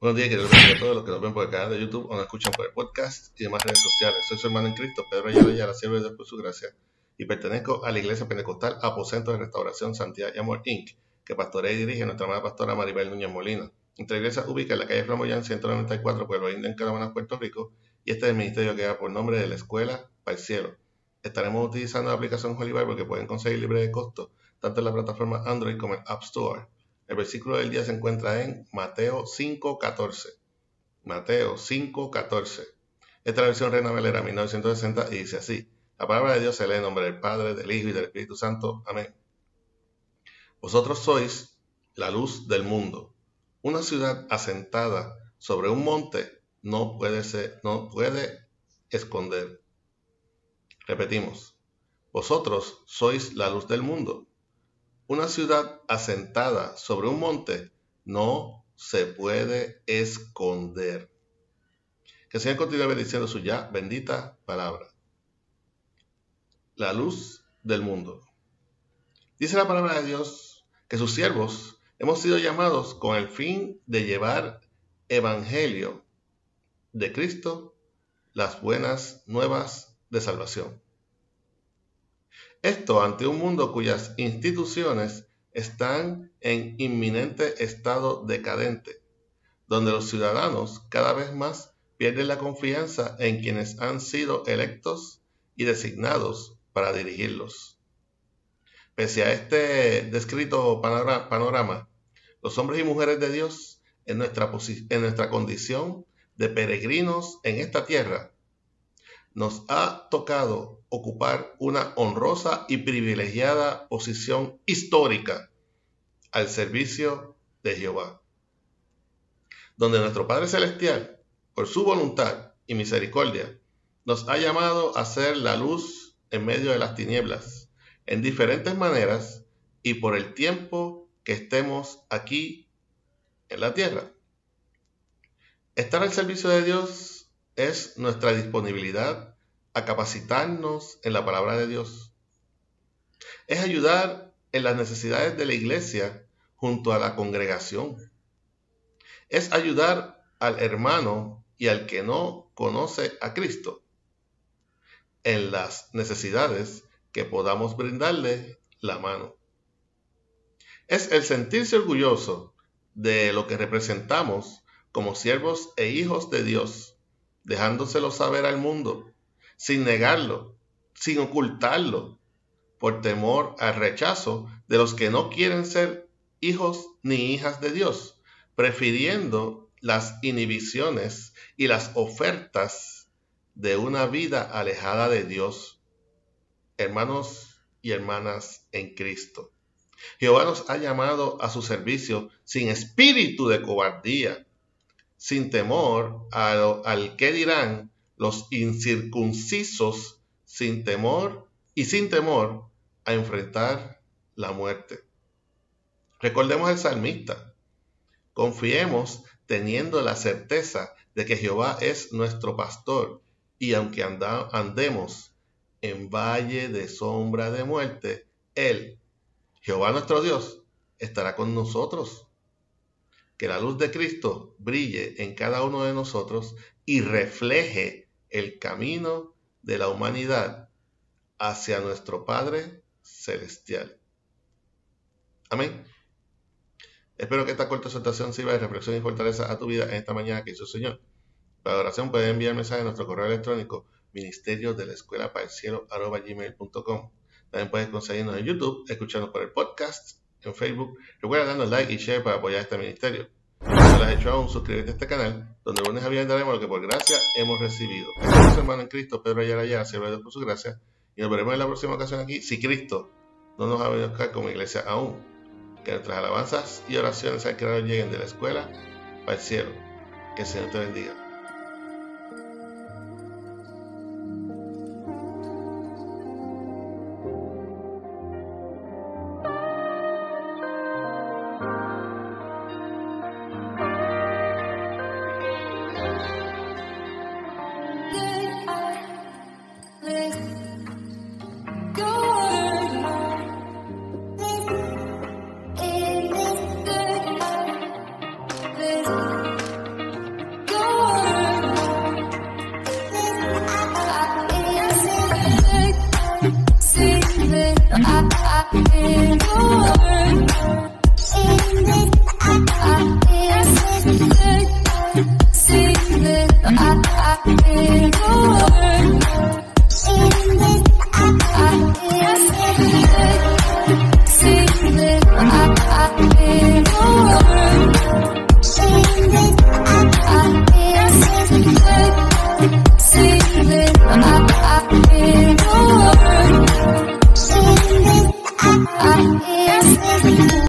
Buenos días, queridos a todos los que nos ven por el canal de YouTube o nos escuchan por el podcast y demás redes sociales. Soy su hermano en Cristo, Pedro Ayala la sierva de Dios por su gracia, y pertenezco a la Iglesia Pentecostal Aposento de Restauración Santidad y Amor Inc., que pastorea y dirige nuestra amada pastora Maribel Núñez Molina. Nuestra iglesia ubica en la calle Flamoyán 194, Pueblo Indio, en Carolina, Puerto Rico, y este es el ministerio que da por nombre de la Escuela para el Cielo. Estaremos utilizando la aplicación Holy Bible que pueden conseguir libre de costo, tanto en la plataforma Android como en App Store. El versículo del día se encuentra en Mateo 5.14. Mateo 5.14. Esta es la versión Reina Valera 1960 y dice así. La palabra de Dios se lee en nombre del Padre, del Hijo y del Espíritu Santo. Amén. Vosotros sois la luz del mundo. Una ciudad asentada sobre un monte no puede, ser, no puede esconder. Repetimos. Vosotros sois la luz del mundo. Una ciudad asentada sobre un monte no se puede esconder. Que Señor continúe bendiciendo su ya bendita palabra. La luz del mundo. Dice la palabra de Dios que sus siervos hemos sido llamados con el fin de llevar evangelio de Cristo, las buenas nuevas de salvación. Esto ante un mundo cuyas instituciones están en inminente estado decadente, donde los ciudadanos cada vez más pierden la confianza en quienes han sido electos y designados para dirigirlos. Pese a este descrito panorama, los hombres y mujeres de Dios en nuestra, condición de peregrinos en esta tierra nos ha tocado ocupar una honrosa y privilegiada posición histórica al servicio de Jehová, donde nuestro Padre Celestial, por su voluntad y misericordia, nos ha llamado a ser la luz en medio de las tinieblas, en diferentes maneras y por el tiempo que estemos aquí en la tierra. Estar al servicio de Dios es nuestra disponibilidad a capacitarnos en la palabra de Dios. Es ayudar en las necesidades de la iglesia junto a la congregación. Es ayudar al hermano y al que no conoce a Cristo en las necesidades que podamos brindarle la mano. Es el sentirse orgulloso de lo que representamos como siervos e hijos de Dios dejándoselo saber al mundo, sin negarlo, sin ocultarlo, por temor al rechazo de los que no quieren ser hijos ni hijas de Dios, prefiriendo las inhibiciones y las ofertas de una vida alejada de Dios. Hermanos y hermanas en Cristo. Jehová nos ha llamado a su servicio sin espíritu de cobardía, sin temor al, que dirán los incircuncisos, sin temor y sin temor a enfrentar la muerte. Recordemos al salmista. Confiemos teniendo la certeza de que Jehová es nuestro pastor y aunque andemos en valle de sombra de muerte, Él, Jehová nuestro Dios, estará con nosotros que la luz de Cristo brille en cada uno de nosotros y refleje el camino de la humanidad hacia nuestro Padre Celestial. Amén. Espero que esta corta exhortación sirva de reflexión y fortaleza a tu vida en esta mañana que hizo el Señor. Para oración puedes enviar mensaje a nuestro correo electrónico ministerio de la escuela para el cielo gmail.com. También puedes conseguirnos en YouTube, escucharnos por el podcast en Facebook. Recuerda darnos like y share para apoyar este ministerio. Has hecho aún, suscríbete a este canal, donde lunes a viernes daremos lo que por gracia hemos recibido. Hermano en Cristo, Pedro Ayala Ayala, Dios por su gracia, y nos veremos en la próxima ocasión aquí, si Cristo no nos ha venido a buscar como iglesia aún. Que nuestras alabanzas y oraciones al Creador lleguen de la escuela para el cielo. Que el Señor te bendiga. I feel